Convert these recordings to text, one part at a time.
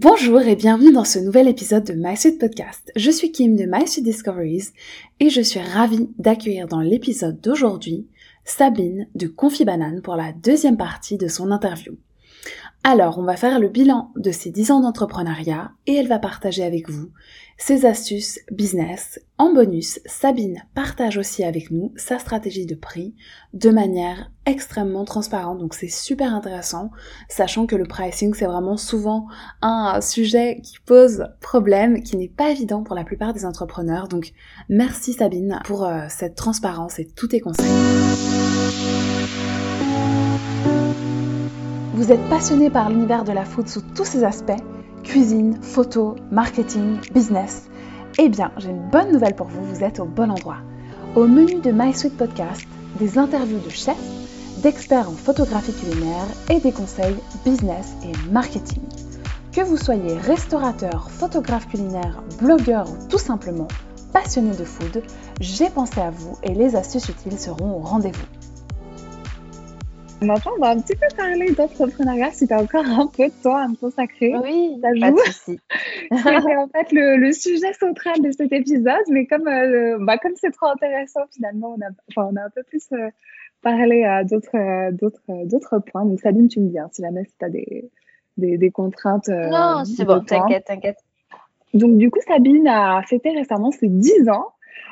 Bonjour et bienvenue dans ce nouvel épisode de My Podcast. Je suis Kim de My Discoveries et je suis ravie d'accueillir dans l'épisode d'aujourd'hui Sabine de Confi Banane pour la deuxième partie de son interview. Alors, on va faire le bilan de ses 10 ans d'entrepreneuriat et elle va partager avec vous ses astuces business. En bonus, Sabine partage aussi avec nous sa stratégie de prix de manière extrêmement transparente. Donc c'est super intéressant, sachant que le pricing c'est vraiment souvent un sujet qui pose problème, qui n'est pas évident pour la plupart des entrepreneurs. Donc merci Sabine pour euh, cette transparence et tous tes conseils. Vous êtes passionné par l'univers de la food sous tous ses aspects cuisine, photo, marketing, business Eh bien, j'ai une bonne nouvelle pour vous, vous êtes au bon endroit. Au menu de My Sweet Podcast, des interviews de chefs, d'experts en photographie culinaire et des conseils business et marketing. Que vous soyez restaurateur, photographe culinaire, blogueur ou tout simplement passionné de food, j'ai pensé à vous et les astuces utiles seront au rendez-vous. Maintenant, on va un petit peu parler d'entrepreneuriat si tu as encore un peu de temps à me consacrer. Oui, ça joue. C'était en fait le, sujet central de cet épisode, mais comme euh, bah, comme c'est trop intéressant, finalement, on a, enfin, on a un peu plus euh, parlé à d'autres euh, d'autres d'autres points. Donc, Sabine, tu me dis hein, si jamais tu as des, des, des contraintes. non, c'est bon, t'inquiète, t'inquiète. Donc, du coup, Sabine a fêté récemment ses 10 ans.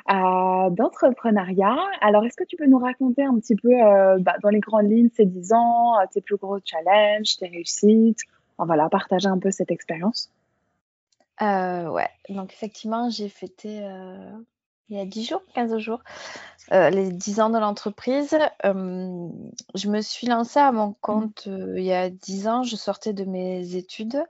Euh, d'entrepreneuriat. Alors, est-ce que tu peux nous raconter un petit peu, euh, bah, dans les grandes lignes, ces 10 ans, euh, tes plus gros challenges, tes réussites? Voilà, partager un peu cette expérience. ouais, donc effectivement, j'ai fêté il y a 10 jours, 15 jours, les 10 ans de l'entreprise. je me suis lancée à mon compte il y a 10 ans. Je sortais de mes études.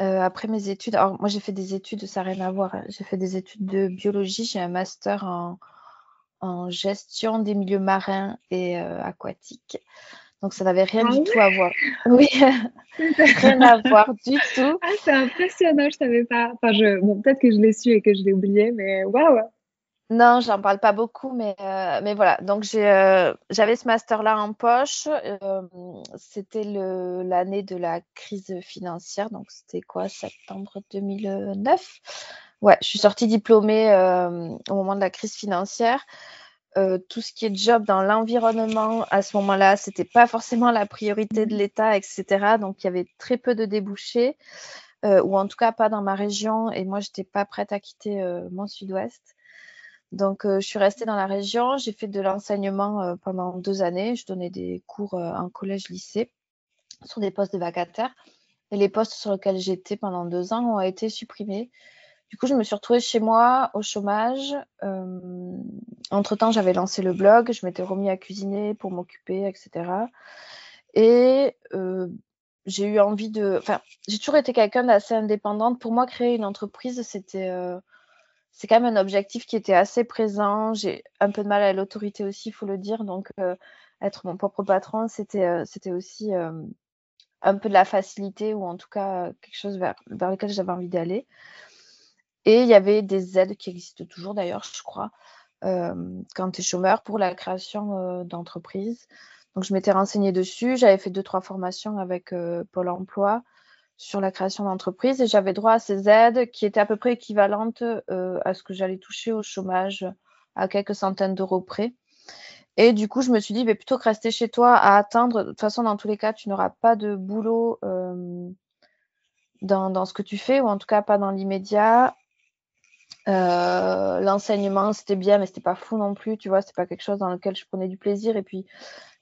Euh, après mes études, alors moi j'ai fait des études, ça n'a rien à voir. Hein. J'ai fait des études de biologie, j'ai un master en, gestion des milieux marins et euh, aquatiques. Donc ça n'avait rien ah du tout à voir. Oui, rien à voir du tout. Ah, c'est impressionnant, je savais pas. Enfin, je... bon, peut-être que je l'ai su et que je l'ai oublié, mais waouh! Non, j'en parle pas beaucoup, mais, euh, mais voilà. Donc, euh, j'avais ce master-là en poche. Euh, c'était l'année de la crise financière. Donc, c'était quoi, septembre 2009 Ouais, je suis sortie diplômée au moment de la crise financière. tout ce qui est job dans l'environnement, à ce moment-là, c'était pas forcément la priorité de l'État, etc. Donc, il y avait très peu de débouchés, ou en tout cas pas dans ma région. Et moi, j'étais pas prête à quitter mon sud-ouest. Donc, euh, je suis restée dans la région. J'ai fait de l'enseignement euh, pendant deux années. Je donnais des cours euh, en collège-lycée sur des postes de vacataires. Et les postes sur lesquels j'étais pendant deux ans ont été supprimés. Du coup, je me suis retrouvée chez moi au chômage. entre-temps, j'avais lancé le blog. Je m'étais remis à cuisiner pour m'occuper, etc. Et j'ai eu envie de... Enfin, j'ai toujours été quelqu'un d'assez indépendante. Pour moi, créer une entreprise, c'était c'est quand même un objectif qui était assez présent. J'ai un peu de mal à l'autorité aussi, il faut le dire. Donc, euh, être mon propre patron, c'était euh, aussi euh, un peu de la facilité ou en tout cas quelque chose vers, vers lequel j'avais envie d'aller. Et il y avait des aides qui existent toujours d'ailleurs, je crois, quand tu es chômeur pour la création d'entreprise. Donc, je m'étais renseignée dessus. J'avais fait deux, trois formations avec Pôle emploi sur la création d'entreprise et j'avais droit à ces aides qui étaient à peu près équivalentes euh, à ce que j'allais toucher au chômage à quelques centaines d'euros près. Et du coup, je me suis dit, bah, plutôt que rester chez toi à attendre, de toute façon, dans tous les cas, tu n'auras pas de boulot euh, dans, dans, ce que tu fais, ou en tout cas pas dans l'immédiat. Euh, l'enseignement, c'était bien, mais c'était pas fou non plus, tu vois, c'était pas quelque chose dans lequel je prenais du plaisir. Et puis,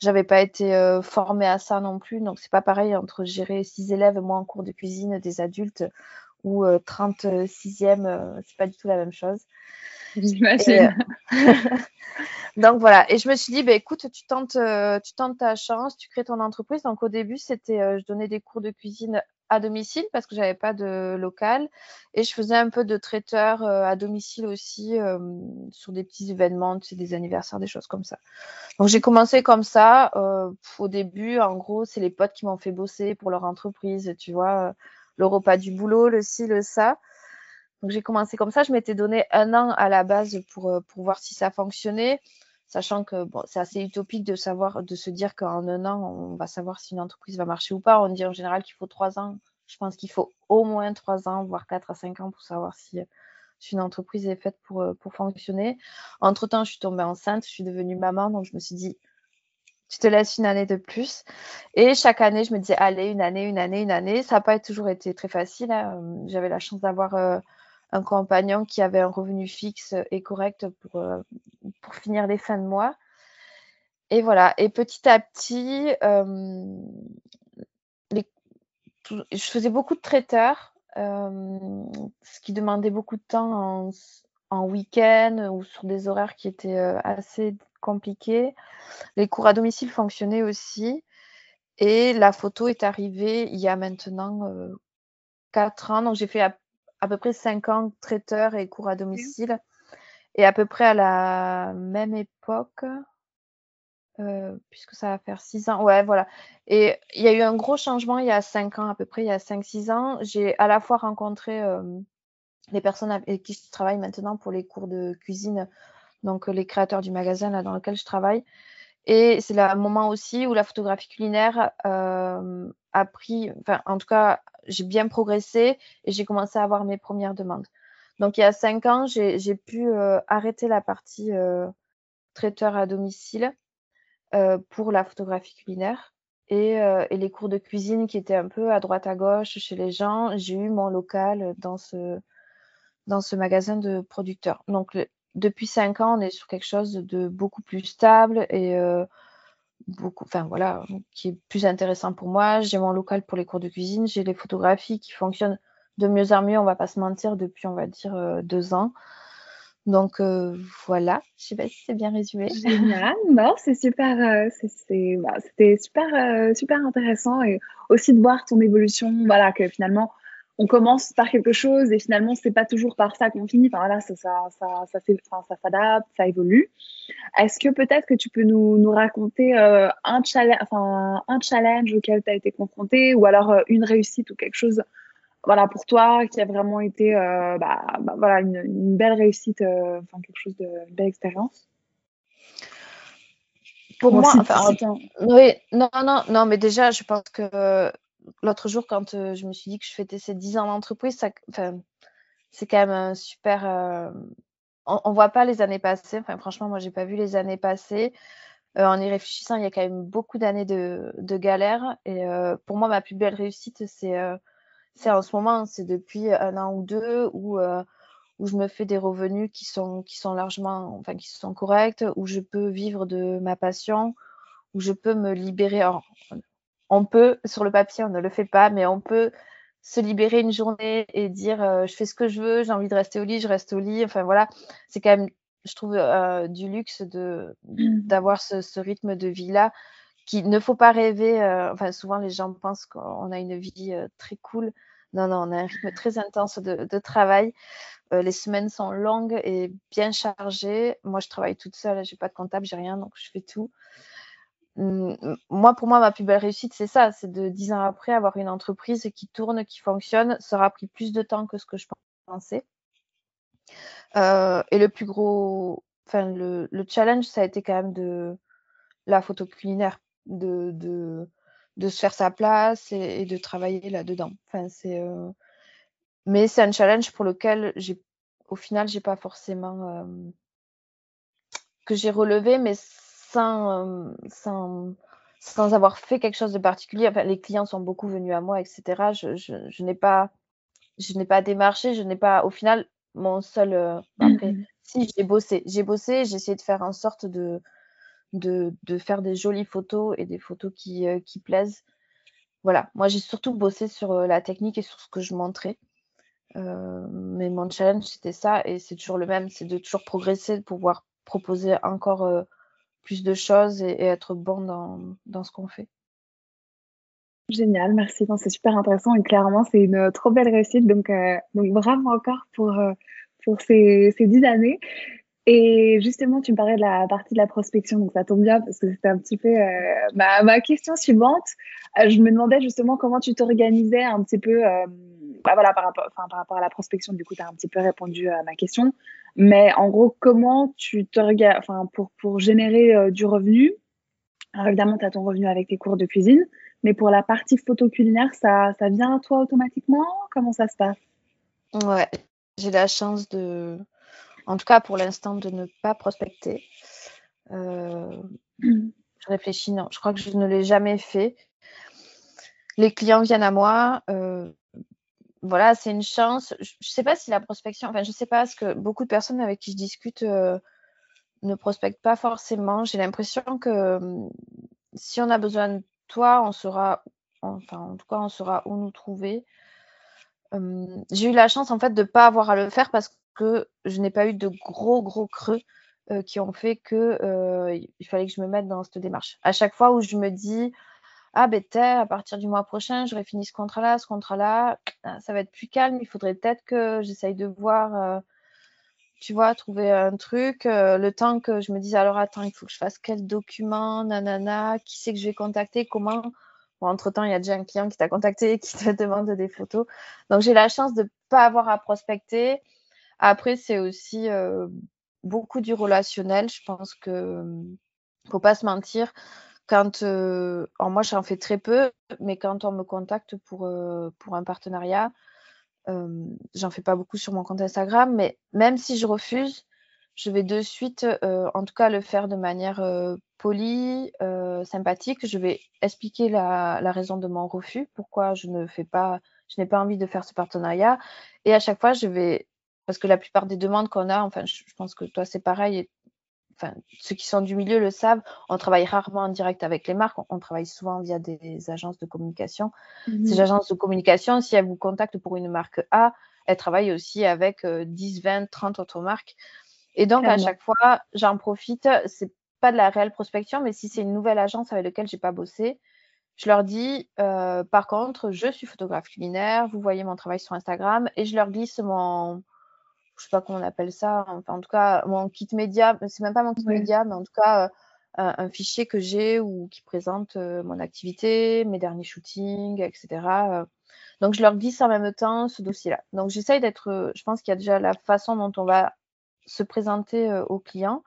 j'avais pas été euh, formée à ça non plus. Donc, c'est pas pareil entre gérer six élèves, moi en cours de cuisine, des adultes, ou 36e, euh, c'est pas du tout la même chose. J'imagine. donc voilà, et je me suis dit, bah, écoute, tu tentes, tu tentes ta chance, tu crées ton entreprise. Donc au début, c'était, je donnais des cours de cuisine à domicile parce que j'avais pas de local et je faisais un peu de traiteur euh, à domicile aussi euh, sur des petits événements, tu sais, des anniversaires, des choses comme ça. Donc j'ai commencé comme ça. Euh, au début, en gros, c'est les potes qui m'ont fait bosser pour leur entreprise, tu vois, le repas du boulot, le ci, le ça. Donc j'ai commencé comme ça. Je m'étais donné un an à la base pour, pour voir si ça fonctionnait sachant que bon, c'est assez utopique de savoir, de se dire qu'en un an, on va savoir si une entreprise va marcher ou pas. On dit en général qu'il faut trois ans Je pense qu'il faut au moins trois ans, voire quatre à cinq ans pour savoir si, une entreprise est faite pour, pour fonctionner. Entre-temps, je suis tombée enceinte, je suis devenue maman, donc je me suis dit, tu te laisses une année de plus. Et chaque année, je me disais, allez, une année, une année, une année. Ça n'a pas toujours été très facile. Hein. J'avais la chance d'avoir euh, un compagnon qui avait un revenu fixe et correct pour, euh, pour finir les fins de mois. Et voilà. Et petit à petit, euh, je faisais beaucoup de traiteurs, ce qui demandait beaucoup de temps en, en week-end ou sur des horaires qui étaient assez compliqués. Les cours à domicile fonctionnaient aussi. Et la photo est arrivée il y a maintenant euh, 4 ans. Donc, j'ai fait peu près 5 ans traiteur et cours à domicile. Et à peu près à la même époque, euh, puisque ça va faire 6 ans. Ouais, voilà. Et il y a eu un gros changement il y a 5 ans, à peu près, il y a 5-6 ans. J'ai à la fois rencontré euh, les personnes avec qui je travaille maintenant pour les cours de cuisine donc euh, les créateurs du magasin là, dans lequel je travaille. Et c'est le moment aussi où la photographie culinaire euh, a pris, enfin en tout cas, j'ai bien progressé et j'ai commencé à avoir mes premières demandes. Donc il y a cinq ans, j'ai pu euh, arrêter la partie traiteur à domicile pour la photographie culinaire. Et, et, les cours de cuisine qui étaient un peu à droite à gauche chez les gens, j'ai eu mon local dans ce, dans ce magasin de producteurs. Donc depuis cinq ans, on est sur quelque chose de beaucoup plus stable et euh, beaucoup, enfin voilà, qui est plus intéressant pour moi. J'ai mon local pour les cours de cuisine, j'ai les photographies qui fonctionnent de mieux en mieux, on va pas se mentir, depuis on va dire euh, deux ans. Donc euh, voilà, je sais pas si c'est bien résumé. Génial, non, c'est super, bah, c'était super, super intéressant et aussi de voir ton évolution, voilà, que finalement on commence par quelque chose et finalement c'est pas toujours par ça qu'on finit. Enfin voilà, ça ça ça ça, ça s'adapte, ça évolue. Est-ce que peut-être que tu peux nous, nous raconter euh, un challenge, enfin un challenge auquel tu as été confronté ou alors euh, une réussite ou quelque chose, voilà pour toi qui a vraiment été, euh, bah, bah, voilà une, une, belle réussite, enfin quelque chose de une belle expérience? Pour moi, enfin, oui, non, non, non, mais déjà, je pense que l'autre jour, quand euh, je me suis dit que je fêtais ces 10 ans d'entreprise, c'est quand même un super. Euh, on, ne voit pas les années passées. Franchement, moi, j'ai pas vu les années passées. Euh, en y réfléchissant, il y a quand même beaucoup d'années de, galère. Et pour moi, ma plus belle réussite, c'est c'est en ce moment, c'est depuis un an ou deux où où je me fais des revenus qui sont qui sont largement, enfin, qui sont corrects, où je peux vivre de ma passion, où je peux me libérer on peut, sur le papier, on ne le fait pas, mais on peut se libérer une journée et dire euh, je fais ce que je veux, j'ai envie de rester au lit, je reste au lit. Enfin voilà, c'est quand même, je trouve, euh, du luxe de mmh. d'avoir ce, rythme de vie là. Qui ne faut pas rêver. Euh, enfin, souvent les gens pensent qu'on a une vie très cool. Non, non, on a un rythme très intense de, de travail. les semaines sont longues et bien chargées. Moi, je travaille toute seule, j'ai pas de comptable, j'ai rien, donc je fais tout. Mmh, moi, pour moi, ma plus belle réussite, c'est ça, c'est de dix ans après avoir une entreprise qui tourne, qui fonctionne. Ça aura pris plus de temps que ce que je pensais. Euh, et le plus gros, enfin, le, challenge, ça a été quand même de la photo culinaire, de, de, se faire sa place et, de travailler là-dedans. Enfin, c'est, euh, mais c'est un challenge pour lequel j'ai, au final, j'ai pas forcément euh, que j'ai relevé, mais sans, sans, sans, avoir fait quelque chose de particulier. Enfin, les clients sont beaucoup venus à moi, etc. Je, je, je n'ai pas, je n'ai pas démarché, je n'ai pas, au final, mon seul. Euh, après, mmh si j'ai bossé, j'ai bossé, j'ai essayé de faire en sorte de, de, de, faire des jolies photos et des photos qui, euh, qui plaisent. Voilà, moi j'ai surtout bossé sur euh, la technique et sur ce que je montrais. mais mon challenge c'était ça et c'est toujours le même, c'est de toujours progresser, de pouvoir proposer encore plus de choses et, être bon dans, dans ce qu'on fait. Génial, merci. C'est super intéressant et clairement, c'est une trop belle réussite. Donc, euh, donc bravo encore pour, euh, pour ces, ces dix années. Et justement, tu me parlais de la partie de la prospection, donc ça tombe bien parce que c'était un petit peu euh, ma, ma, question suivante. je me demandais justement comment tu t'organisais un petit peu bah voilà, par rapport, enfin, par rapport à la prospection, du coup, tu as un petit peu répondu à ma question. Mais en gros, comment tu te enfin, pour, pour générer euh, du revenu, alors évidemment, tu as ton revenu avec tes cours de cuisine, mais pour la partie photo culinaire, ça, ça vient à toi automatiquement? Comment ça se passe? Ouais, j'ai la chance de, en tout cas pour l'instant, de ne pas prospecter. Euh, je réfléchis, non, je crois que je ne l'ai jamais fait. Les clients viennent à moi. Euh, voilà, c'est une chance. Je ne sais pas si la prospection, enfin, je ne sais pas, parce que beaucoup de personnes avec qui je discute euh, ne prospectent pas forcément. J'ai l'impression que hum, si on a besoin de toi, on saura, enfin, en tout cas, on saura où nous trouver. J'ai eu la chance, en fait, de ne pas avoir à le faire parce que je n'ai pas eu de gros, gros creux euh, qui ont fait que euh, il fallait que je me mette dans cette démarche. À chaque fois où je me dis, ah ben à partir du mois prochain, j'aurai fini ce contrat-là, ce contrat-là, ah, ça va être plus calme, il faudrait peut-être que j'essaye de voir, euh, tu vois, trouver un truc, le temps que je me dise, alors attends, il faut que je fasse quel document, nanana, qui c'est que je vais contacter, comment. Entre-temps, il y a déjà un client qui t'a contacté, qui te demande des photos. Donc, j'ai la chance de ne pas avoir à prospecter. Après, c'est aussi beaucoup du relationnel. Je pense que faut pas se mentir quand euh, moi j'en fais très peu, mais quand on me contacte pour, euh, pour un partenariat, euh, j'en fais pas beaucoup sur mon compte Instagram, mais même si je refuse, je vais de suite, en tout cas, le faire de manière polie, sympathique. Je vais expliquer la, la, raison de mon refus, pourquoi je ne fais pas, je n'ai pas envie de faire ce partenariat. Et à chaque fois, je vais, parce que la plupart des demandes qu'on a, enfin, je, je pense que toi c'est pareil, enfin, ceux qui sont du milieu le savent, on travaille rarement en direct avec les marques, on, travaille souvent via des agences de communication. Mhm. Ces agences de communication, si elles vous contactent pour une marque A, elles travaillent aussi avec 10, 20, 30 autres marques. Et donc, à chaque fois, j'en profite. C'est pas de la réelle prospection, mais si c'est une nouvelle agence avec laquelle j'ai pas bossé, je leur dis, euh, par contre, je suis photographe culinaire, vous voyez mon travail sur Instagram, et je leur glisse mon, je sais pas comment on appelle ça, enfin, en tout cas, mon kit média, c'est même pas mon kit média, mais en tout cas, euh, un, fichier que j'ai ou qui présente euh, mon activité, mes derniers shootings, etc. Donc, je leur glisse en même temps ce dossier-là. Donc, j'essaye d'être, je pense qu'il y a déjà la façon dont on va se présenter aux clients.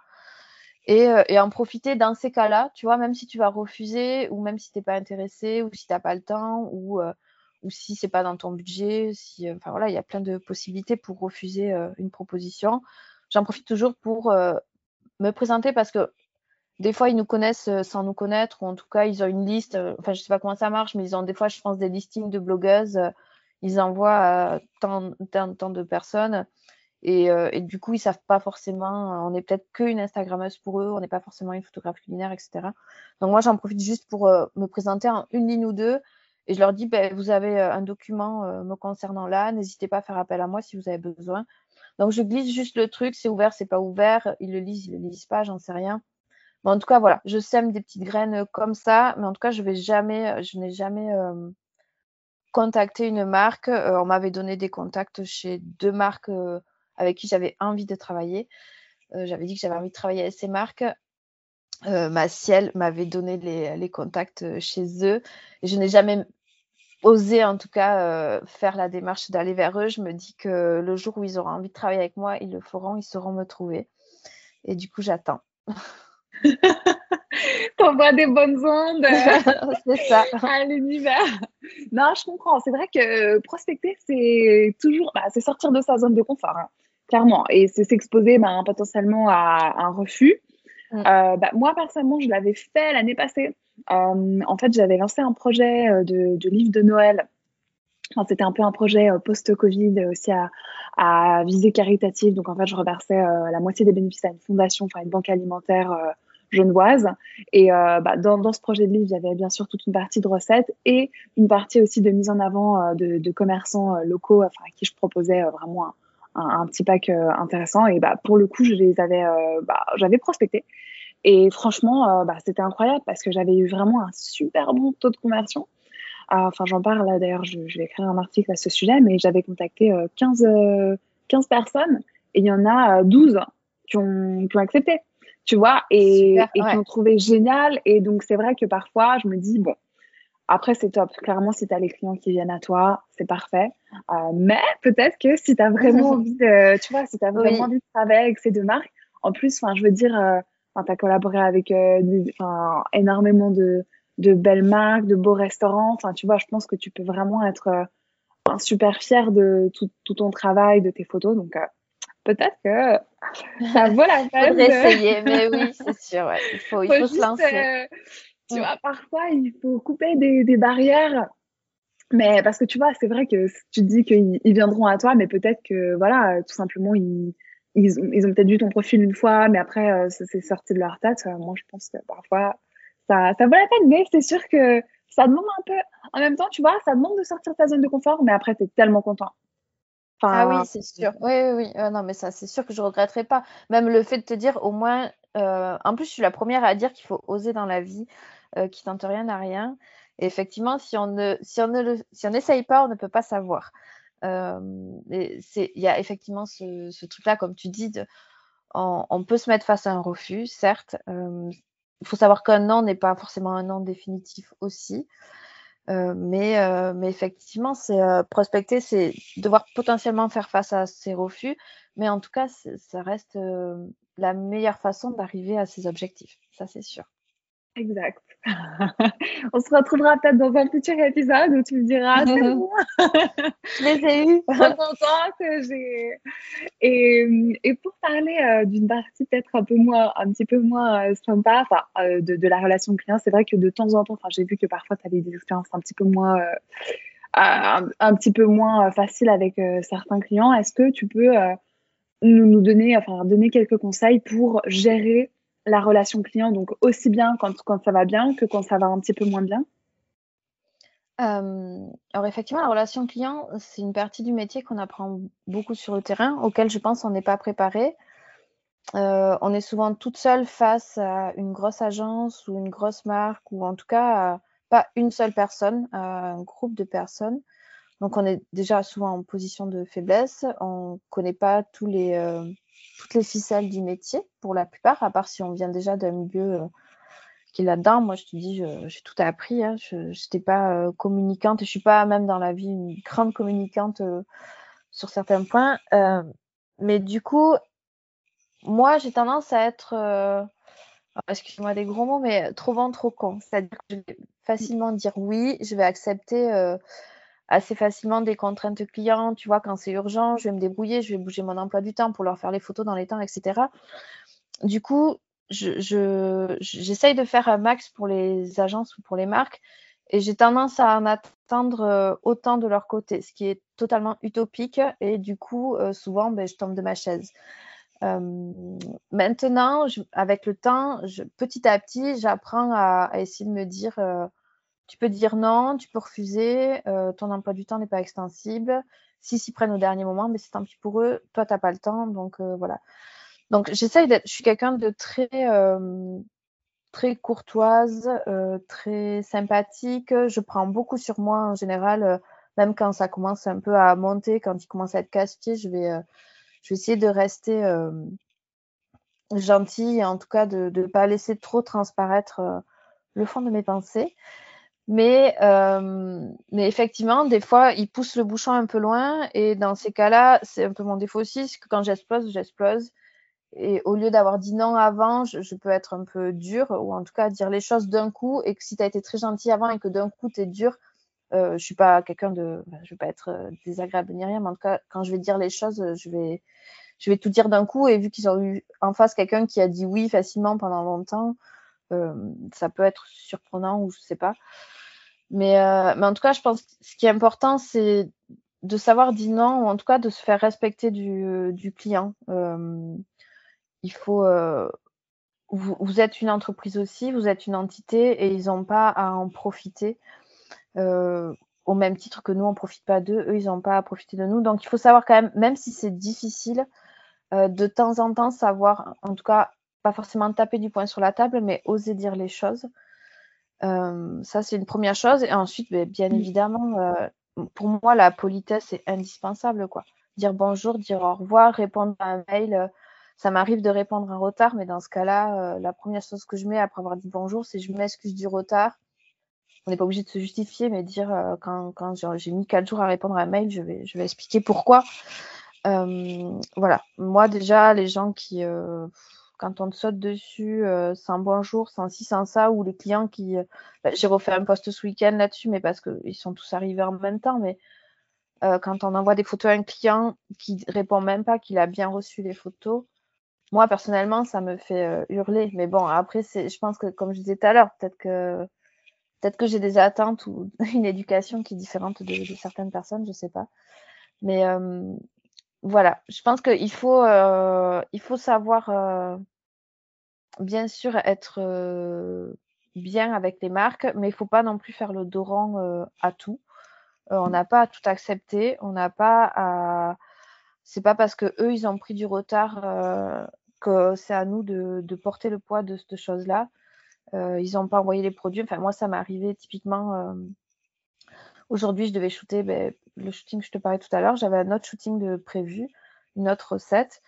Et, et, en profiter dans ces cas-là, tu vois, même si tu vas refuser ou même si tu n'es pas intéressé ou si tu n'as pas le temps ou ou si pas dans ton budget, euh, voilà, il y a plein de possibilités pour refuser euh, une proposition. J'en profite toujours pour euh, me présenter parce que des fois ils nous connaissent sans nous connaître ou en tout cas ils ont une liste. enfin je sais pas comment ça marche, mais ils ont des fois je pense des listings de blogueuses. ils envoient tant, de personnes. Et, et, du coup, ils savent pas forcément, on est peut-être qu'une Instagrammeuse pour eux, on n'est pas forcément une photographe culinaire, etc. Donc moi, j'en profite juste pour me présenter en une ligne ou deux et je leur dis, ben, vous avez euh, un document euh, me concernant là, n'hésitez pas à faire appel à moi si vous avez besoin. Donc je glisse juste le truc, c'est ouvert, c'est pas ouvert, ils le lisent, ils le lisent pas, j'en sais rien. Mais en tout cas, voilà, je sème des petites graines euh, comme ça, mais en tout cas, je vais jamais, je n'ai jamais contacté une marque. on m'avait donné des contacts chez deux marques avec qui j'avais envie de travailler. j'avais dit que j'avais envie de travailler avec ces marques. ma ciel m'avait donné les, les, contacts chez eux. Et je n'ai jamais oser en tout cas euh, faire la démarche d'aller vers eux. Je me dis que le jour où ils auront envie de travailler avec moi, ils le feront, ils sauront me trouver. Et du coup, j'attends. T'envoies des bonnes ondes c'est ça. à l'univers. Non, je comprends. C'est vrai que prospecter, c'est toujours, bah, c'est sortir de sa zone de confort, hein, clairement. Et c'est s'exposer bah, potentiellement à un refus. Mm. Euh, bah, moi, personnellement, je l'avais fait l'année passée. Euh, en fait, j'avais lancé un projet euh, de, de livre de Noël. Enfin, C'était un peu un projet post-Covid aussi à, à, visée caritative. Donc, en fait, je reversais la moitié des bénéfices à une fondation, enfin une banque alimentaire genevoise. Et euh, bah, dans, dans, ce projet de livre, il y avait bien sûr toute une partie de recettes et une partie aussi de mise en avant euh, de, de, commerçants euh, locaux, enfin, à qui je proposais vraiment un, un, un, petit pack intéressant. Et bah, pour le coup, je les avais, bah, j'avais prospecté. Et franchement, euh, bah, c'était incroyable parce que j'avais eu vraiment un super bon taux de conversion. Euh, enfin, j'en parle là d'ailleurs, je, je, vais écrire un article à ce sujet, mais j'avais contacté 15, euh, 15 personnes et il y en a 12 qui ont, qui ont accepté, tu vois, et, et qui ont trouvé génial. Et donc, c'est vrai que parfois, je me dis, bon, après, c'est top. Clairement, si tu as les clients qui viennent à toi, c'est parfait. Euh, mais peut-être que si tu as vraiment envie de, tu vois, si tu as vraiment envie de travailler avec ces deux marques, en plus, enfin, je veux dire, euh, tu as collaboré avec euh, énormément de, de belles marques, de beaux restaurants. Enfin, tu vois, je pense que tu peux vraiment être super fier de tout, ton travail, de tes photos. Donc, peut-être que ça vaut la peine. d'essayer, mais oui, c'est sûr. Il faut, il faut, se lancer. Tu vois, parfois, il faut couper des, des barrières mais parce que tu vois, c'est vrai que tu te dis qu'ils viendront à toi, mais peut-être que, voilà, tout simplement, ils, ils, ont, ils ont peut-être vu ton profil une fois, mais après, euh, c'est sorti de leur tête. Euh, moi, je pense que parfois, ça, ça vaut la peine, mais c'est sûr que ça demande un peu. En même temps, tu vois, ça demande de sortir de ta zone de confort, mais après, tu es tellement content. ah oui, c'est sûr. Oui, oui, oui. Euh, non, mais ça, c'est sûr que je regretterai pas. Même le fait de te dire, au moins, en plus, je suis la première à dire qu'il faut oser dans la vie, qui tente rien à rien effectivement, si on ne, si on ne si on n'essaye pas, on ne peut pas savoir. Euh, il y a effectivement ce, truc-là, comme tu dis, on, peut se mettre face à un refus, certes. Euh, il faut savoir qu'un non n'est pas forcément un non définitif aussi. Euh, mais, mais effectivement, c'est prospecter, c'est devoir potentiellement faire face à ces refus. Mais en tout cas, ça reste la meilleure façon d'arriver à ses objectifs. Ça, c'est sûr. Exact. On se retrouvera peut-être dans un futur épisode où tu me diras c'est bon. Je les ai eus. que j'ai. Et, et, pour parler euh, d'une partie peut-être un peu moins, un petit peu moins euh, sympa, enfin, euh, de, de, la relation client, c'est vrai que de temps en temps, enfin, j'ai vu que parfois tu avais des expériences un petit peu moins, un, un, petit peu moins faciles avec certains clients. Est-ce que tu peux nous, nous donner, enfin, donner quelques conseils pour gérer la relation client, donc aussi bien quand, quand ça va bien que quand ça va un petit peu moins bien? Euh, alors effectivement, la relation client, c'est une partie du métier qu'on apprend beaucoup sur le terrain, auquel je pense on n'est pas préparé. Euh, on est souvent toute seule face à une grosse agence ou une grosse marque, ou en tout cas pas une seule personne, un groupe de personnes. Donc on est déjà souvent en position de faiblesse, on ne connaît pas tous les, euh, toutes les ficelles du métier pour la plupart, à part si on vient déjà d'un milieu euh, qui est là-dedans. Moi, je te dis, j'ai tout appris. Hein. Je n'étais pas euh, communicante. Je ne suis pas même dans la vie une grande communicante euh, sur certains points. mais du coup, moi, j'ai tendance à être, excusez-moi des gros mots, mais trop bon, trop con. C'est-à-dire que je vais facilement dire oui, je vais accepter assez facilement des contraintes clients. Tu vois, quand c'est urgent, je vais me débrouiller, je vais bouger mon emploi du temps pour leur faire les photos dans les temps, etc. Du coup, j'essaye de faire un max pour les agences ou pour les marques et j'ai tendance à en attendre euh, autant de leur côté, ce qui est totalement utopique et du coup, euh, souvent, ben, je tombe de ma chaise. Euh, maintenant, avec le temps, petit à petit, j'apprends à, essayer de me dire tu peux dire non, tu peux refuser, euh, ton emploi du temps n'est pas extensible. S'ils s'y prennent au dernier moment, mais c'est tant pis pour eux, toi, tu n'as pas le temps. Donc euh, voilà. Donc j'essaye d'être, je suis quelqu'un de très, euh, très courtoise, très sympathique. Je prends beaucoup sur moi en général, même quand ça commence un peu à monter, quand il commence à être casse-pied, je vais, je vais essayer de rester gentille en tout cas de ne pas laisser trop transparaître le fond de mes pensées. Mais, euh, mais effectivement, des fois, il pousse le bouchon un peu loin. Et dans ces cas-là, c'est un peu mon défaut aussi, c'est que quand j'explose, j'explose. Et au lieu d'avoir dit non avant, je, peux être un peu dur, ou en tout cas dire les choses d'un coup. Et que si tu as été très gentil avant et que d'un coup, tu es dur, euh, je suis pas quelqu'un de. Je vais pas être euh, désagréable ni rien, mais en tout cas, quand je vais dire les choses, je vais, je vais tout dire d'un coup. Et vu qu'ils ont eu en face quelqu'un qui a dit oui facilement pendant longtemps, euh, ça peut être surprenant ou je sais pas. Mais, euh, mais en tout cas, je pense que ce qui est important, c'est de savoir dire non, ou en tout cas de se faire respecter du, du client. Euh, il faut. Euh, vous, vous, êtes une entreprise aussi, vous êtes une entité et ils n'ont pas à en profiter. Au même titre que nous, on ne profite pas d'eux, eux, ils n'ont pas à profiter de nous. Donc, il faut savoir quand même, même si c'est difficile, de temps en temps, savoir, en tout cas, pas forcément taper du poing sur la table, mais oser dire les choses. Euh, ça, c'est une première chose. Et ensuite, ben, bien, évidemment, euh, pour moi, la politesse est indispensable. Quoi. Dire bonjour, dire au revoir, répondre à un mail. Euh, ça m'arrive de répondre en retard, mais dans ce cas-là, la première chose que je mets après avoir dit bonjour, c'est je m'excuse du retard. On n'est pas obligé de se justifier, mais dire quand, quand j'ai mis quatre jours à répondre à un mail, je vais, je vais expliquer pourquoi. voilà. Moi, déjà, les gens qui quand on te saute dessus sans bonjour, sans ci, sans ça, ou les clients qui. Bah, j'ai refait un post ce week-end là-dessus, mais parce qu'ils sont tous arrivés en même temps. Mais quand on envoie des photos à un client qui répond même pas qu'il a bien reçu les photos, moi personnellement, ça me fait hurler. Mais bon, après, je pense que, comme je disais tout à l'heure, peut-être que peut-être que j'ai des attentes ou une éducation qui est différente de, de certaines personnes, je sais pas. Mais voilà, je pense qu'il faut, euh, faut savoir, euh, bien sûr, être euh, bien avec les marques, mais il ne faut pas non plus faire le dorant à tout. on n'a pas à tout accepter, on n'a pas à. C'est pas parce que eux ils ont pris du retard que c'est à nous de, de, porter le poids de cette chose-là. ils n'ont pas envoyé les produits. Enfin, moi, ça m'est arrivé typiquement. Aujourd'hui, je devais shooter ben, le shooting que je te parlais tout à l'heure. J'avais un autre shooting de prévu, une autre recette.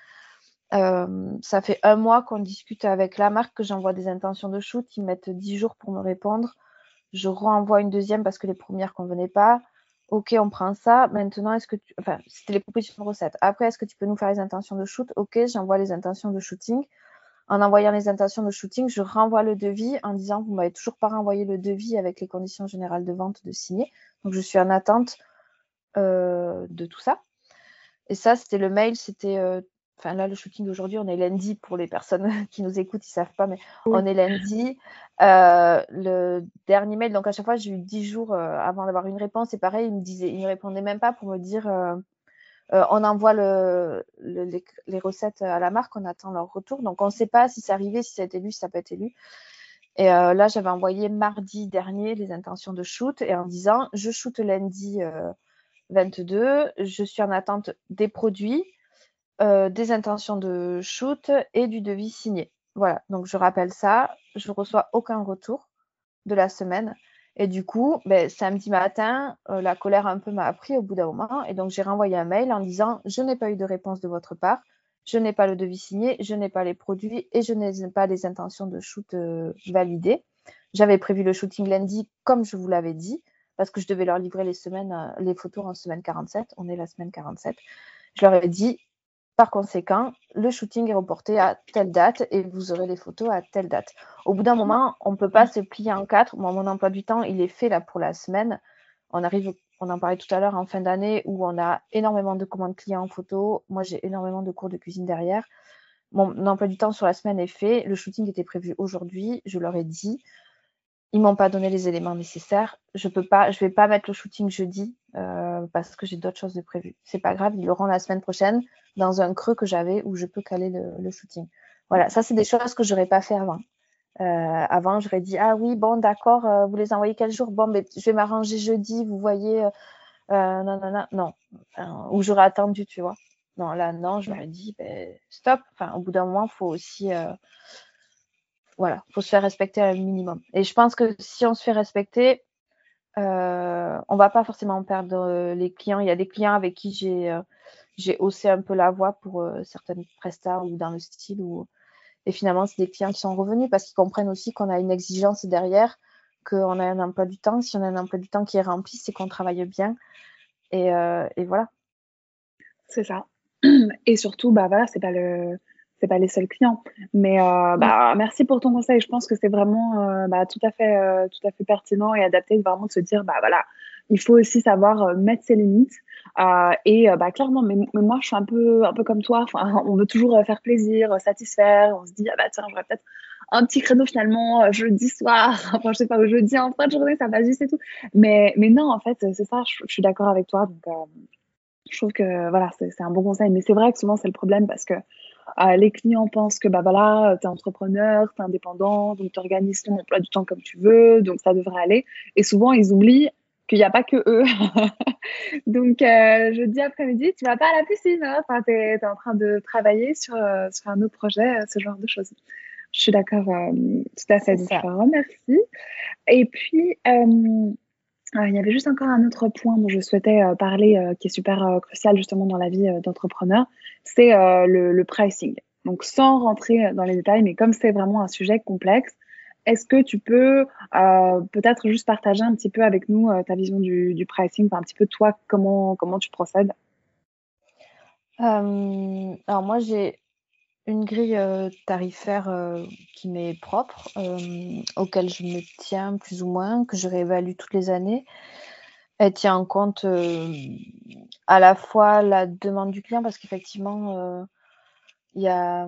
Euh, ça fait un mois qu'on discute avec la marque, que j'envoie des intentions de shoot. Ils mettent 10 jours pour me répondre. Je renvoie une deuxième parce que les premières ne convenaient pas. Ok, on prend ça. Maintenant, est-ce que tu. Enfin, c'était les propositions de recettes. Après, est-ce que tu peux nous faire les intentions de shoot? Ok, j'envoie les intentions de shooting. En envoyant les intentions de shooting, je renvoie le devis en disant vous m'avez toujours pas renvoyé le devis avec les conditions générales de vente de signer. Donc je suis en attente euh, de tout ça. Et ça, c'était le mail, c'était. Euh, enfin, là, le shooting d'aujourd'hui, on est lundi pour les personnes qui nous écoutent, ils ne savent pas, mais on est lundi. Euh, le dernier mail, donc à chaque fois, j'ai eu 10 jours avant d'avoir une réponse. Et pareil, il me disait, il me répondait même pas pour me dire on envoie le, les, recettes à la marque, on attend leur retour. Donc, on ne sait pas si c'est arrivé, si ça a été lu, si ça n'a pas été lu. Et là, j'avais envoyé mardi dernier les intentions de shoot et en disant je shoot lundi 22. Je suis en attente des produits, euh, des intentions de shoot et du devis signé. Voilà, donc je rappelle ça. Je ne reçois aucun retour de la semaine. Et du coup, ben, samedi matin, euh, la colère un peu m'a appris au bout d'un moment. Et donc, j'ai renvoyé un mail en disant Je n'ai pas eu de réponse de votre part. Je n'ai pas le devis signé, je n'ai pas les produits et je n'ai pas les intentions de shoot euh, validées. J'avais prévu le shooting lundi, comme je vous l'avais dit parce que je devais leur livrer les semaines, euh, les photos en semaine 47. On est la semaine 47. Je leur ai dit, par conséquent, le shooting est reporté à telle date et vous aurez les photos à telle date. Au bout d'un moment, on ne peut pas se plier en quatre. mon emploi du temps, il est fait là pour la semaine. On arrive, on en parlait tout à l'heure, en fin d'année où on a énormément de commandes clients en photo. Moi, j'ai énormément de cours de cuisine derrière. Mon emploi du temps sur la semaine est fait. Le shooting était prévu aujourd'hui. Je leur ai dit, ils m'ont pas donné les éléments nécessaires. Je peux pas, je vais pas mettre le shooting jeudi euh, parce que j'ai d'autres choses de prévues. C'est pas grave, ils l'auront la semaine prochaine dans un creux que j'avais où je peux caler le, shooting. Voilà, ça c'est des choses que j'aurais pas fait avant. Euh, avant, j'aurais dit ah oui bon d'accord, euh, vous les envoyez quel jour? Bon, mais je vais m'arranger jeudi. Vous voyez, non non non non, ou j'aurais attendu, tu vois. Non là non, je leur ai dit ben, stop. Enfin, au bout d'un moment, il faut aussi voilà, faut se faire respecter un minimum. Et je pense que si on se fait respecter, euh, on va pas forcément perdre euh, les clients. Il y a des clients avec qui j'ai euh, j'ai haussé un peu la voix pour euh, certaines prestats ou dans le style ou et finalement c'est des clients qui sont revenus parce qu'ils comprennent aussi qu'on a une exigence derrière, qu'on a un emploi du temps. Si on a un emploi du temps qui est rempli, c'est qu'on travaille bien. Et, et voilà. C'est ça. Et surtout, bah voilà, c'est pas le c'est pas les seuls clients. Mais euh, bah, merci pour ton conseil. Je pense que c'est vraiment euh, bah, tout à fait, euh, tout à fait pertinent et adapté vraiment de se dire, bah voilà, il faut aussi savoir mettre ses limites. et bah clairement, mais, moi je suis un peu, un peu comme toi. Enfin, on veut toujours faire plaisir, satisfaire. On se dit, ah bah tiens, j'aurais peut-être un petit créneau finalement jeudi soir. Enfin, je sais pas, au jeudi en fin de journée, ça va juste et tout. Mais, mais non, en fait, c'est ça. Je, je suis d'accord avec toi. Donc je trouve que voilà, c'est un bon conseil. Mais c'est vrai que souvent c'est le problème parce que euh, les clients pensent que bah voilà, tu es entrepreneur, tu es indépendant, donc tu organises ton emploi du temps comme tu veux, donc ça devrait aller. Et souvent, ils oublient qu'il n'y a pas que eux. donc, euh, jeudi après-midi, tu vas pas à la piscine, hein. enfin, tu es, en train de travailler sur, euh, sur un autre projet, ce genre de choses. Je suis d'accord tout à fait. Je te remercie. Et puis, il y avait juste encore un autre point dont je souhaitais parler, qui est super crucial justement dans la vie d'entrepreneur, c'est le, pricing. Donc sans rentrer dans les détails, mais comme c'est vraiment un sujet complexe, est-ce que tu peux peut-être juste partager un petit peu avec nous ta vision du, pricing, un petit peu toi, comment, comment tu procèdes? Alors moi, j'ai une grille tarifaire qui m'est propre, auquel je me tiens plus ou moins, que je réévalue toutes les années. Elle tient en compte à la fois la demande du client, parce qu'effectivement, il y a,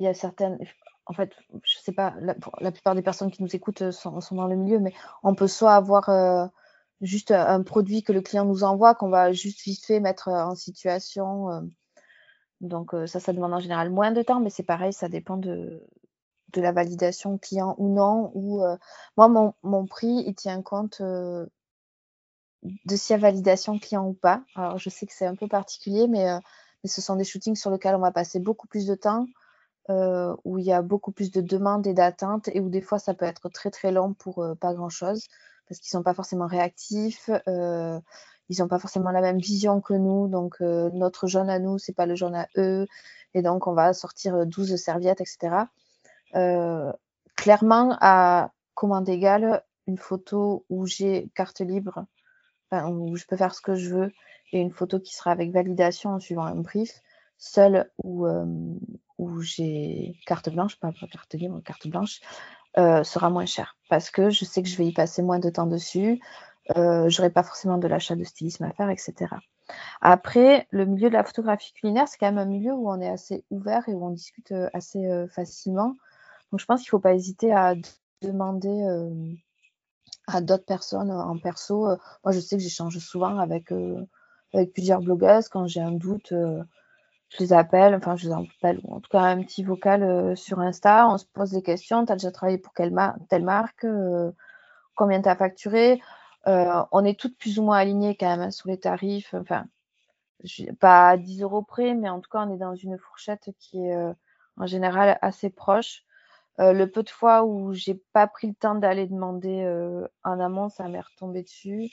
y a certaines. En fait, je sais pas, la, la plupart des personnes qui nous écoutent sont, sont, dans le milieu, mais on peut soit avoir juste un produit que le client nous envoie, qu'on va juste vite fait mettre en situation donc ça, ça demande en général moins de temps, mais c'est pareil, ça dépend de, de la validation client ou non. Ou moi, mon, mon, prix, il tient compte de s'il y a validation client ou pas. Alors je sais que c'est un peu particulier, mais, mais, ce sont des shootings sur lesquels on va passer beaucoup plus de temps, où il y a beaucoup plus de demandes et d'attentes, et où des fois ça peut être très très long pour pas grand chose, parce qu'ils sont pas forcément réactifs ils n'ont pas forcément la même vision que nous. Donc, euh, notre jaune à nous, c'est pas le jaune à eux. Et donc, on va sortir 12 serviettes, etc. Euh, clairement, à commande égale, une photo où j'ai carte libre, où je peux faire ce que je veux, et une photo qui sera avec validation en suivant un brief, seule où, euh, où j'ai carte blanche, pas, carte libre, carte blanche, sera moins cher. Parce que je sais que je vais y passer moins de temps dessus euh, j'aurais pas forcément de l'achat de stylisme à faire, etc. Après, le milieu de la photographie culinaire, c'est quand même un milieu où on est assez ouvert et où on discute euh, assez euh, facilement. Donc, je pense qu'il ne faut pas hésiter à demander euh, à d'autres personnes en perso. moi, je sais que j'échange souvent avec, avec plusieurs blogueuses. Quand j'ai un doute, je les appelle, enfin, je les appelle, ou en tout cas un petit vocal sur Insta. On se pose des questions. Tu as déjà travaillé pour quelle telle marque Combien tu as facturé? On est toutes plus ou moins alignées quand même hein, sur les tarifs. Enfin, pas à 10 euros près, mais en tout cas, on est dans une fourchette qui est euh, en général assez proche. Euh, le peu de fois où j'ai pas pris le temps d'aller demander en amont, ça m'est retombé dessus.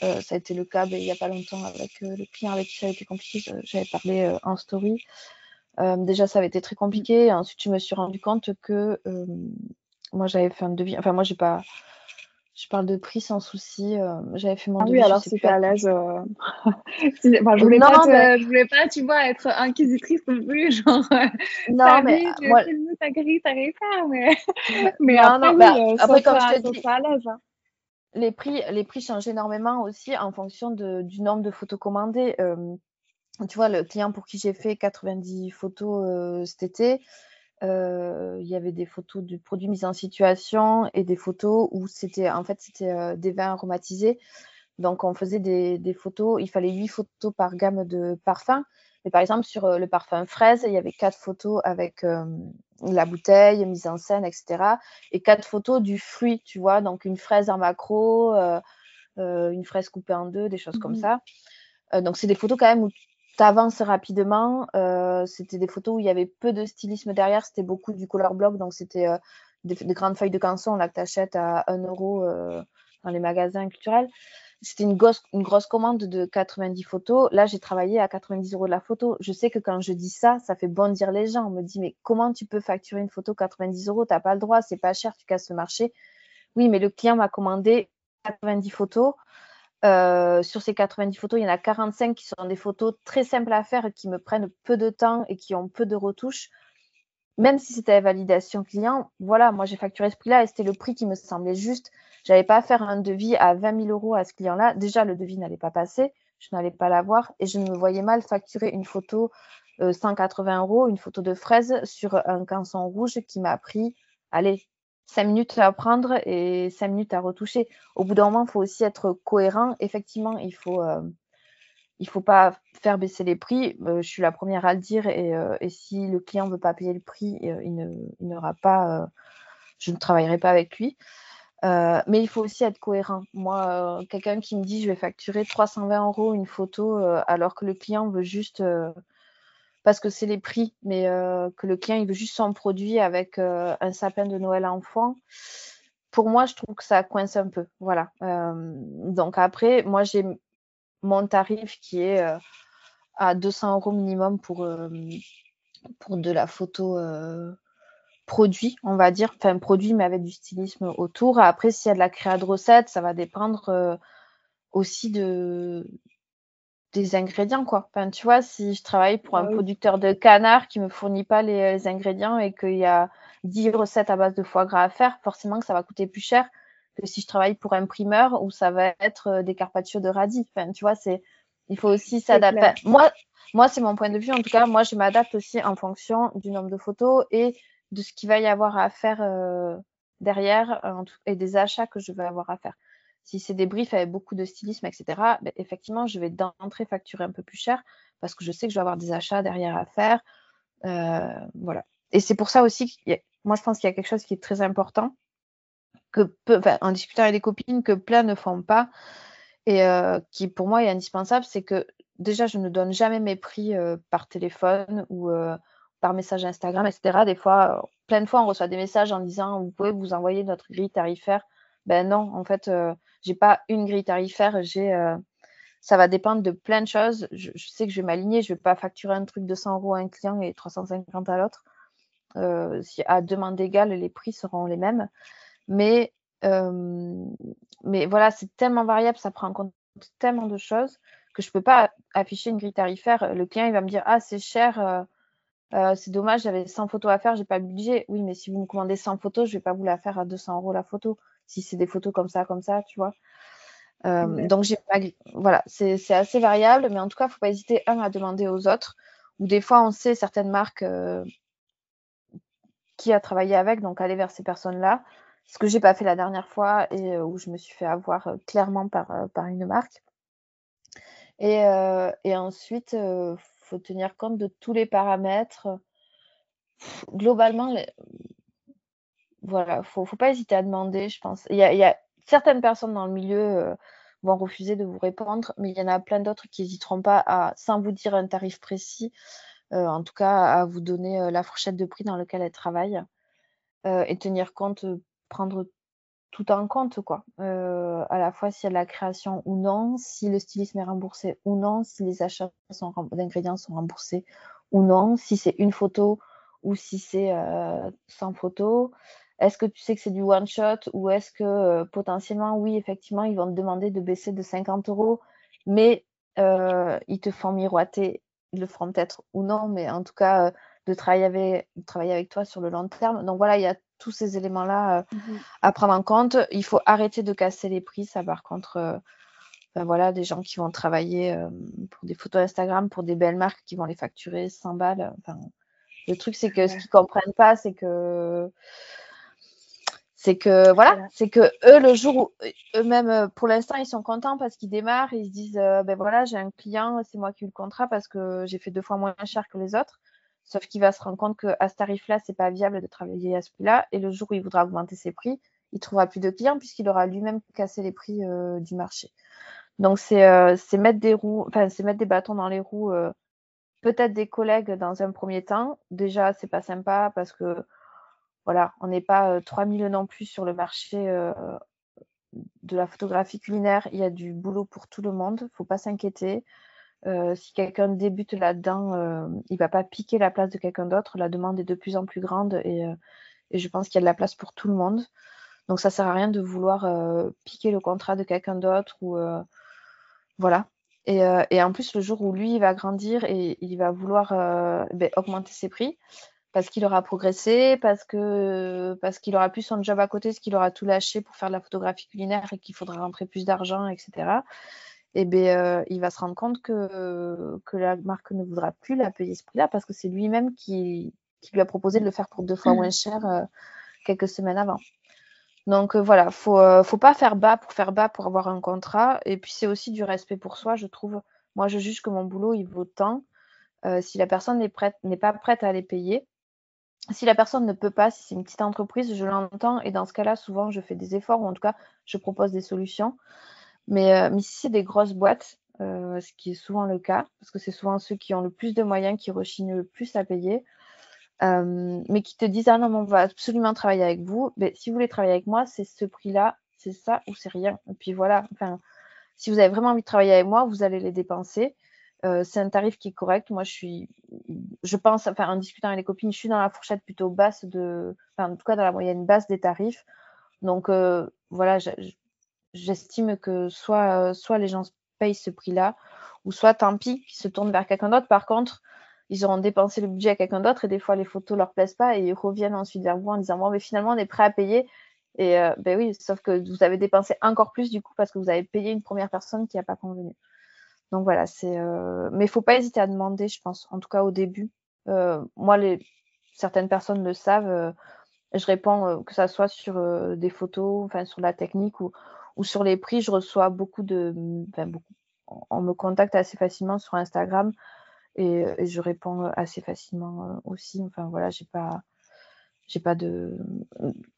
ça a été le cas ben, il n'y a pas longtemps avec le client avec qui ça a été compliqué. J'avais parlé en story. déjà, ça avait été très compliqué. Ensuite, je me suis rendu compte que moi, j'avais fait un devis. Enfin, moi, j'ai pas je parle de prix sans souci. Euh, j'avais fait mon ah oui, alors si tu à l'aise. Euh... enfin, je voulais pas, te... je voulais pas, tu vois, être inquisitrice non plus, genre. Euh, non, mais vie, moi... ta grille tarifaire, mais. mais non, après, non, bah, oui, après comme je te dis, à l'aise. Hein. Les prix, les prix changent énormément aussi en fonction de, du nombre de photos commandées. Euh, tu vois, le client pour qui j'ai fait 90 photos cet été, euh, il y avait des photos du produit mis en situation et des photos où c'était en fait c'était euh, des vins aromatisés. Donc on faisait des, des, photos, il fallait 8 photos par gamme de parfums. Mais par exemple sur euh, le parfum fraise, il y avait quatre photos avec la bouteille, mise en scène, etc. Et quatre photos du fruit, tu vois, donc une fraise en macro, une fraise coupée en deux, des choses comme mmh ça. donc c'est des photos quand même où tu rapidement. Euh, c'était des photos où il y avait peu de stylisme derrière, c'était beaucoup du color block, donc c'était euh, des, grandes feuilles de canson là que tu achètes à 1 euro euh, dans les magasins culturels. C'était une grosse, une grosse commande de 90 photos. Là, j'ai travaillé à 90 euros de la photo. Je sais que quand je dis ça, ça fait bondir les gens. On me dit, mais comment tu peux facturer une photo 90 euros? T'as pas le droit, c'est pas cher, tu casses le marché. Oui, mais le client m'a commandé 90 photos. Euh, sur ces 90 photos, il y en a 45 qui sont des photos très simples à faire, qui me prennent peu de temps et qui ont peu de retouches. Même si c'était la validation client, voilà, moi j'ai facturé ce prix-là et c'était le prix qui me semblait juste. J'avais pas à faire un devis à 20 000 euros à ce client-là. Déjà, le devis n'allait pas passer, je n'allais pas l'avoir et je me voyais mal facturer une photo 180 euh, euros, une photo de fraise sur un canson rouge qui m'a pris, allez, cinq minutes à prendre et cinq minutes à retoucher. Au bout d'un moment, il faut aussi être cohérent. Effectivement, il faut, euh, faut pas faire baisser les prix. Euh, je suis la première à le dire et, euh, si le client veut pas payer le prix, ne, il n'aura pas, je ne travaillerai pas avec lui. mais il faut aussi être cohérent. Moi, quelqu'un qui me dit je vais facturer 320 euros une photo alors que le client veut juste parce que c'est les prix, mais euh, que le client il veut juste son produit avec euh, un sapin de Noël enfant. Pour moi, je trouve que ça coince un peu. Voilà. Euh, donc après, moi j'ai mon tarif qui est à 200 euros minimum pour, pour de la photo produit, on va dire, enfin produit mais avec du stylisme autour. Après, s'il y a de la créa de recettes, ça va dépendre aussi de, des ingrédients, quoi. Enfin, tu vois, si je travaille pour un producteur de canard qui me fournit pas les, ingrédients et qu'il y a 10 recettes à base de foie gras à faire, forcément que ça va coûter plus cher que si je travaille pour un primeur où ça va être euh, des carpaccio de radis. Enfin, tu vois, c'est, il faut aussi s'adapter. Moi, moi, c'est mon point de vue. En tout cas, moi, je m'adapte aussi en fonction du nombre de photos et de ce qu'il va y avoir à faire euh, derrière et des achats que je vais avoir à faire. Si c'est des briefs avec beaucoup de stylisme, etc., ben, effectivement, je vais d'entrée facturer un peu plus cher parce que je sais que je vais avoir des achats derrière à faire. Euh, voilà. Et c'est pour ça aussi que moi, je pense qu'il y a quelque chose qui est très important, en discutant avec des copines, que plein ne font pas et euh, qui pour moi est indispensable, c'est que déjà, je ne donne jamais mes prix euh, par téléphone ou par message Instagram, etc. Des fois, plein de fois, on reçoit des messages en disant vous pouvez vous envoyer notre grille tarifaire. Ben non, en fait, j'ai pas une grille tarifaire, j'ai euh, ça va dépendre de plein de choses. Je, sais que je vais m'aligner, je vais pas facturer un truc de 100 euros à un client et 350 à l'autre. Euh, si à demande égale, les prix seront les mêmes. Mais, euh, mais voilà, c'est tellement variable, ça prend en compte tellement de choses que je peux pas afficher une grille tarifaire. Le client, il va me dire, ah, c'est cher, c'est dommage, j'avais 100 photos à faire, j'ai pas le budget. Oui, mais si vous me commandez 100 photos, je vais pas vous la faire à 200 euros la photo si c'est des photos comme ça, comme ça, tu vois. Euh, donc, j'ai voilà, c'est assez variable, mais en tout cas, il ne faut pas hésiter, un, à demander aux autres. Ou des fois, on sait certaines marques euh, qui a travaillé avec, donc aller vers ces personnes-là. Ce que j'ai pas fait la dernière fois et euh, où je me suis fait avoir clairement par, par une marque. Et, et ensuite, il faut tenir compte de tous les paramètres. Globalement, les, voilà, faut, faut pas hésiter à demander, je pense. Il y a, certaines personnes dans le milieu euh, vont refuser de vous répondre, mais il y en a plein d'autres qui n'hésiteront pas à, sans vous dire un tarif précis, euh, en tout cas à vous donner euh, la fourchette de prix dans laquelle elles travaillent et tenir compte, prendre tout en compte, quoi. à la fois s'il y a de la création ou non, si le stylisme est remboursé ou non, si les achats d'ingrédients sont remboursés ou non, si c'est une photo ou si c'est sans photo. Est-ce que tu sais que c'est du one shot ou est-ce que euh, potentiellement, oui, effectivement, ils vont te demander de baisser de 50 euros, mais euh, ils te font miroiter, ils le feront peut-être ou non, mais en tout cas, euh, de, travailler avec, travailler avec toi sur le long terme. Donc voilà, il y a tous ces éléments-là mmh à prendre en compte. Il faut arrêter de casser les prix, ça par contre. Ben voilà, des gens qui vont travailler pour des photos Instagram, pour des belles marques qui vont les facturer 100 balles. Enfin, le truc, c'est que ce qu'ils comprennent pas, c'est que c'est que voilà, c'est que eux le jour où eux-mêmes euh, pour l'instant ils sont contents parce qu'ils démarrent, ils se disent euh, ben voilà j'ai un client, c'est moi qui ai eu le contrat parce que j'ai fait deux fois moins cher que les autres. Sauf qu'il va se rendre compte qu'à ce tarif-là, c'est pas viable de travailler à ce prix-là. Et le jour où il voudra augmenter ses prix, il trouvera plus de clients puisqu'il aura lui-même cassé les prix euh, du marché. Donc c'est mettre des roues, enfin c'est mettre des bâtons dans les roues. Peut-être des collègues dans un premier temps. Déjà, c'est pas sympa parce que voilà, on n'est pas 3000 non plus sur le marché de la photographie culinaire. Il y a du boulot pour tout le monde. Il ne faut pas s'inquiéter. si quelqu'un débute là-dedans, il ne va pas piquer la place de quelqu'un d'autre. La demande est de plus en plus grande et, je pense qu'il y a de la place pour tout le monde. Donc ça ne sert à rien de vouloir piquer le contrat de quelqu'un d'autre voilà. Et, en plus, le jour où lui il va grandir et il va vouloir ben, augmenter ses prix, parce qu'il aura progressé, parce que parce qu'il aura plus son job à côté, parce qu'il aura tout lâché pour faire de la photographie culinaire et qu'il faudra rentrer plus d'argent, etc. Et eh bien, euh, il va se rendre compte que, que la marque ne voudra plus la payer ce prix-là parce que c'est lui-même qui, qui, lui a proposé de le faire pour deux fois moins cher euh, quelques semaines avant. Donc euh, voilà, faut faut pas faire bas pour faire bas pour avoir un contrat. Et puis c'est aussi du respect pour soi, je trouve. Moi, je juge que mon boulot il vaut tant. si la personne n'est n'est pas prête à les payer, si la personne ne peut pas, si c'est une petite entreprise, je l'entends et dans ce cas-là, souvent, je fais des efforts ou en tout cas, je propose des solutions. Mais, euh, si c'est des grosses boîtes, euh, ce qui est souvent le cas, parce que c'est souvent ceux qui ont le plus de moyens qui rechignent le plus à payer, euh, mais qui te disent ah non, mais on va absolument travailler avec vous. Mais si vous voulez travailler avec moi, c'est ce prix-là, c'est ça ou c'est rien. Et puis voilà. Enfin, si vous avez vraiment envie de travailler avec moi, vous allez les dépenser. Euh, c'est un tarif qui est correct. Moi, je suis, je pense, enfin, en discutant avec les copines, je suis dans la fourchette plutôt basse de, enfin, en tout cas dans la moyenne basse des tarifs. Donc, euh, voilà, j'estime que soit, soit les gens payent ce prix-là, ou soit tant pis, qu'ils se tournent vers quelqu'un d'autre. Par contre, ils auront dépensé le budget à quelqu'un d'autre et des fois les photos leur plaisent pas et ils reviennent ensuite vers vous en disant bon mais finalement on est prêt à payer et euh, ben oui sauf que vous avez dépensé encore plus du coup parce que vous avez payé une première personne qui n'a pas convenu donc voilà c'est euh... mais il faut pas hésiter à demander je pense en tout cas au début euh, moi les certaines personnes le savent euh, je réponds que ça soit sur des photos enfin sur la technique ou, ou sur les prix je reçois beaucoup de enfin beaucoup on me contacte assez facilement sur Instagram et, et je réponds assez facilement aussi. Enfin voilà, j'ai pas, j'ai pas de.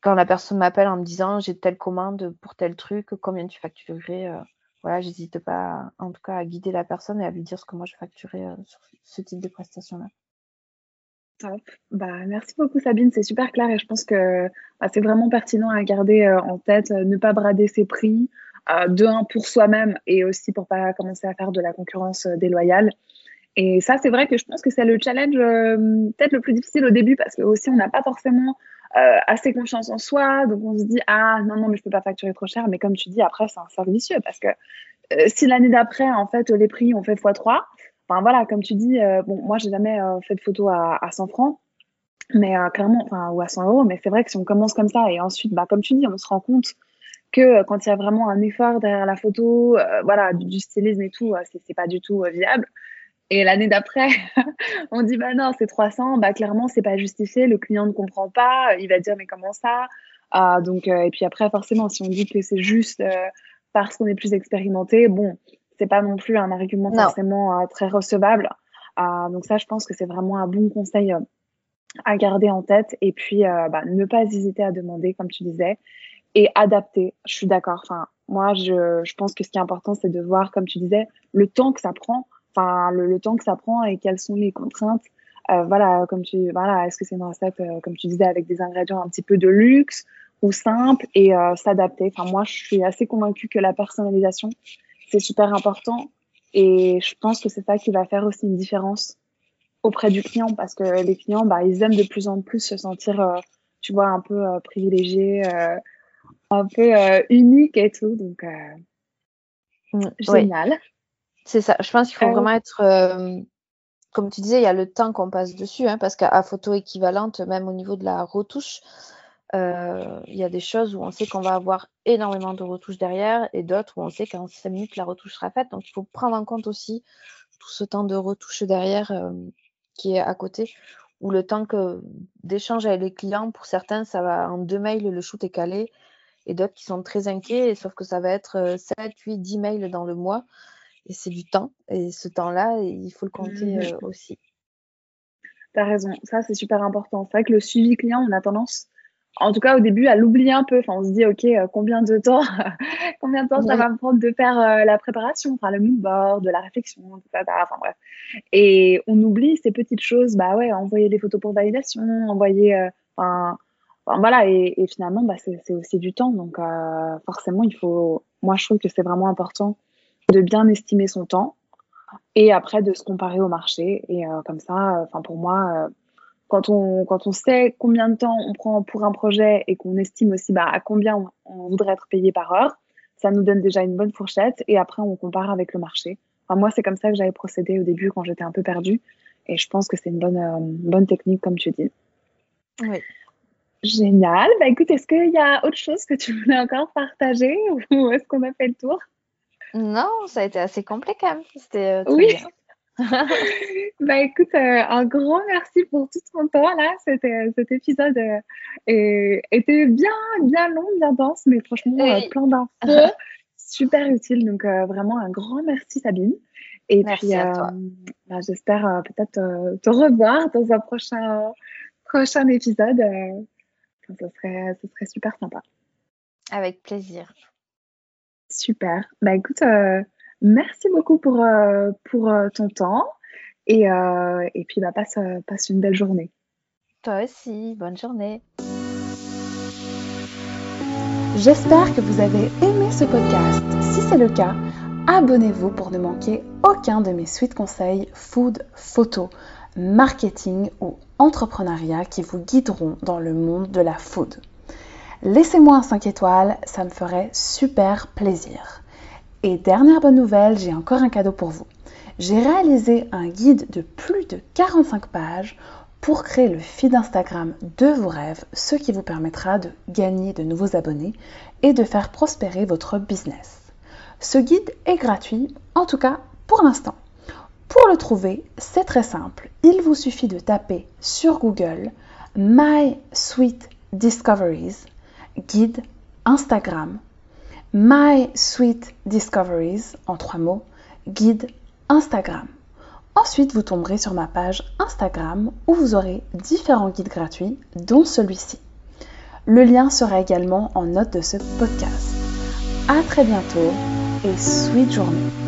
Quand la personne m'appelle en me disant j'ai telle commande pour tel truc, combien tu facturerais, j'hésite pas, en tout cas, à guider la personne et à lui dire ce que moi je facturais euh, sur ce type de prestation-là. Top. Bah, merci beaucoup Sabine, c'est super clair et je pense que bah, c'est vraiment pertinent à garder euh, en tête, ne pas brader ses prix, de un pour soi-même et aussi pour pas commencer à faire de la concurrence déloyale. Et ça, c'est vrai que je pense que c'est le challenge euh, peut-être le plus difficile au début parce que aussi on n'a pas forcément euh, assez confiance en soi, donc on se dit ah non non mais je peux pas facturer trop cher. Mais comme tu dis après c'est un cercle vicieux parce que euh, si l'année d'après en fait les prix ont fait x3, enfin voilà comme tu dis bon moi j'ai jamais fait de photo à, à 100 francs, mais clairement enfin ou à 100 euros. Mais c'est vrai que si on commence comme ça et ensuite bah comme tu dis on se rend compte que quand il y a vraiment un effort derrière la photo, voilà du, stylisme et tout, c'est pas du tout viable. Et l'année d'après, on dit bah non, c'est 300, bah clairement c'est pas justifié, le client ne comprend pas, il va dire mais comment ça? Ah, donc euh, et puis après forcément si on dit que c'est juste euh, parce qu'on est plus expérimenté, bon, c'est pas non plus un argument non. forcément euh, très recevable. Ah, donc ça je pense que c'est vraiment un bon conseil euh, à garder en tête et puis euh, bah, ne pas hésiter à demander comme tu disais et adapter. Je suis d'accord. Enfin moi je, je pense que ce qui est important c'est de voir comme tu disais le temps que ça prend enfin le, le, temps que ça prend et quelles sont les contraintes. Euh, voilà, comme tu, voilà, est-ce que c'est une recette, euh, comme tu disais, avec des ingrédients un petit peu de luxe ou simple et euh, s'adapter? Enfin, moi, je suis assez convaincue que la personnalisation, c'est super important et je pense que c'est ça qui va faire aussi une différence auprès du client parce que les clients, bah, ils aiment de plus en plus se sentir, euh, tu vois, un peu euh, privilégiés, euh, un peu unique et tout. Donc, mmh, génial. C'est ça. Je pense qu'il faut euh... vraiment être, euh, comme tu disais, il y a le temps qu'on passe dessus, hein, parce qu'à photo équivalente, même au niveau de la retouche, euh, il y a des choses où on sait qu'on va avoir énormément de retouches derrière et d'autres où on sait qu'en 5 minutes, la retouche sera faite. Donc, il faut prendre en compte aussi tout ce temps de retouche derrière euh, qui est à côté ou le temps que d'échange avec les clients. Pour certains, ça va en deux mails, le shoot est calé et d'autres qui sont très inquiets, sauf que ça va être 7, 8, 10 mails dans le mois et c'est du temps. Et ce temps-là, il faut le compter mmh. euh, aussi. Tu as raison, ça c'est super important. C'est vrai que le suivi client, on a tendance, en tout cas au début, à l'oublier un peu. Enfin, on se dit, OK, euh, combien de temps, combien de temps ça va me prendre de faire euh, la préparation, enfin le mood board, de la réflexion, tout ça, enfin bref. Et on oublie ces petites choses, bah ouais, envoyer des photos pour validation, envoyer, euh, enfin, voilà, et, et, finalement, bah, c'est aussi du temps. Donc forcément, il faut, moi je trouve que c'est vraiment important de bien estimer son temps et après de se comparer au marché. Et euh, comme ça, enfin pour moi, euh, quand on quand on sait combien de temps on prend pour un projet et qu'on estime aussi bah, à combien on, on, voudrait être payé par heure, ça nous donne déjà une bonne fourchette. Et après, on compare avec le marché. Enfin, moi, c'est comme ça que j'avais procédé au début quand j'étais un peu perdue. Et je pense que c'est une bonne euh, bonne technique, comme tu dis. Oui. Génial. Bah écoute, est-ce qu'il y a autre chose que tu voulais encore partager ou est-ce qu'on a fait le tour? Non, ça a été assez complet quand même. C'était euh, oui. bah écoute, euh, un grand merci pour tout ton temps là. C'était, euh, cet épisode euh, était bien, bien long, bien dense, mais franchement oui. plein d'infos, super utile. Donc vraiment un grand merci Sabine. Et merci puis bah, j'espère peut-être te revoir dans un prochain prochain épisode. serait, ce serait super sympa. Avec plaisir. Super. Bah écoute, euh, merci beaucoup pour, euh, pour euh, ton temps et, euh, et puis bah, passe, passe une belle journée. Toi aussi, bonne journée. J'espère que vous avez aimé ce podcast. Si c'est le cas, abonnez-vous pour ne manquer aucun de mes suites conseils food, photo, marketing ou entrepreneuriat qui vous guideront dans le monde de la food. Laissez-moi un 5 étoiles, ça me ferait super plaisir. Et dernière bonne nouvelle, j'ai encore un cadeau pour vous. J'ai réalisé un guide de plus de 45 pages pour créer le feed Instagram de vos rêves, ce qui vous permettra de gagner de nouveaux abonnés et de faire prospérer votre business. Ce guide est gratuit, en tout cas pour l'instant. Pour le trouver, c'est très simple. Il vous suffit de taper sur Google My Sweet Discoveries, guide Instagram. My Sweet Discoveries, en trois mots, guide Instagram. Ensuite, vous tomberez sur ma page Instagram où vous aurez différents guides gratuits, dont celui-ci. Le lien sera également en note de ce podcast. À très bientôt et sweet journée.